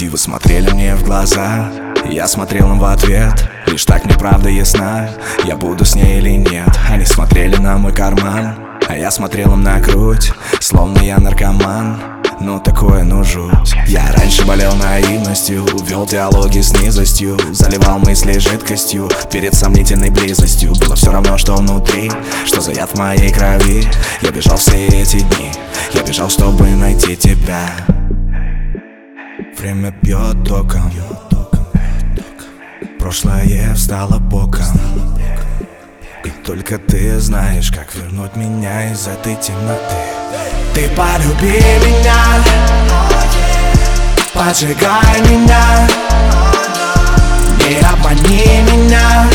Вы смотрели мне в глаза. Я смотрел им в ответ. Лишь так мне правда ясна. Я буду с ней или нет. Они смотрели на мой карман. А я смотрел им на грудь Словно я наркоман. Ну такое, ну Я раньше болел наивностью Вел диалоги с низостью Заливал мысли жидкостью Перед сомнительной близостью. Было все равно, что внутри Что за яд в моей крови. Я бежал все эти дни Я бежал, чтобы найти тебя Время бьет током. Прошлое встало боком. И только ты знаешь, как вернуть меня из этой темноты. Ты полюби меня. Поджигай меня. Не обмани меня.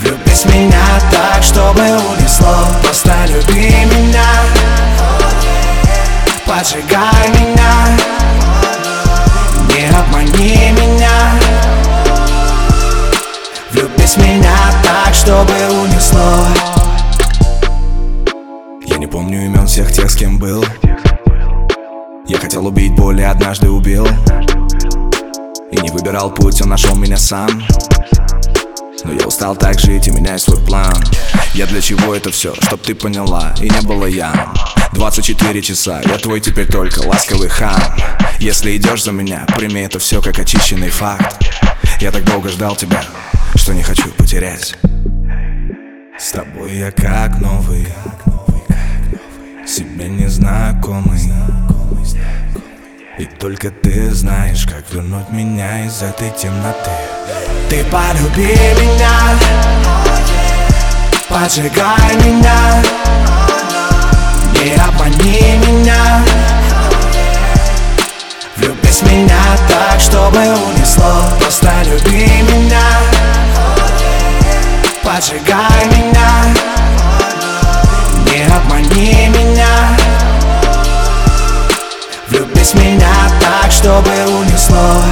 Влюбись в меня так, чтобы унесло. Просто люби меня. Поджигай меня В меня так, чтобы унесло. Я не помню имен всех тех, с кем был. Я хотел убить боль и однажды убил. И не выбирал путь, он нашел меня сам. Но я устал так жить и меняю свой план. Я для чего это все, чтоб ты поняла И не было я. 24 часа, я твой теперь только ласковый хан. Если идешь за меня, прими это все как очищенный факт. Я так долго ждал тебя, что не хочу потерять. С тобой я как новый Себе незнакомый. И только ты знаешь, как вернуть меня из этой темноты. Ты полюби меня Поджигай меня Не обмани меня. Влюбись в меня так, чтобы унесло Просто люби меня Поджигай меня. Не обмани меня. Влюбись в меня так, чтобы унесло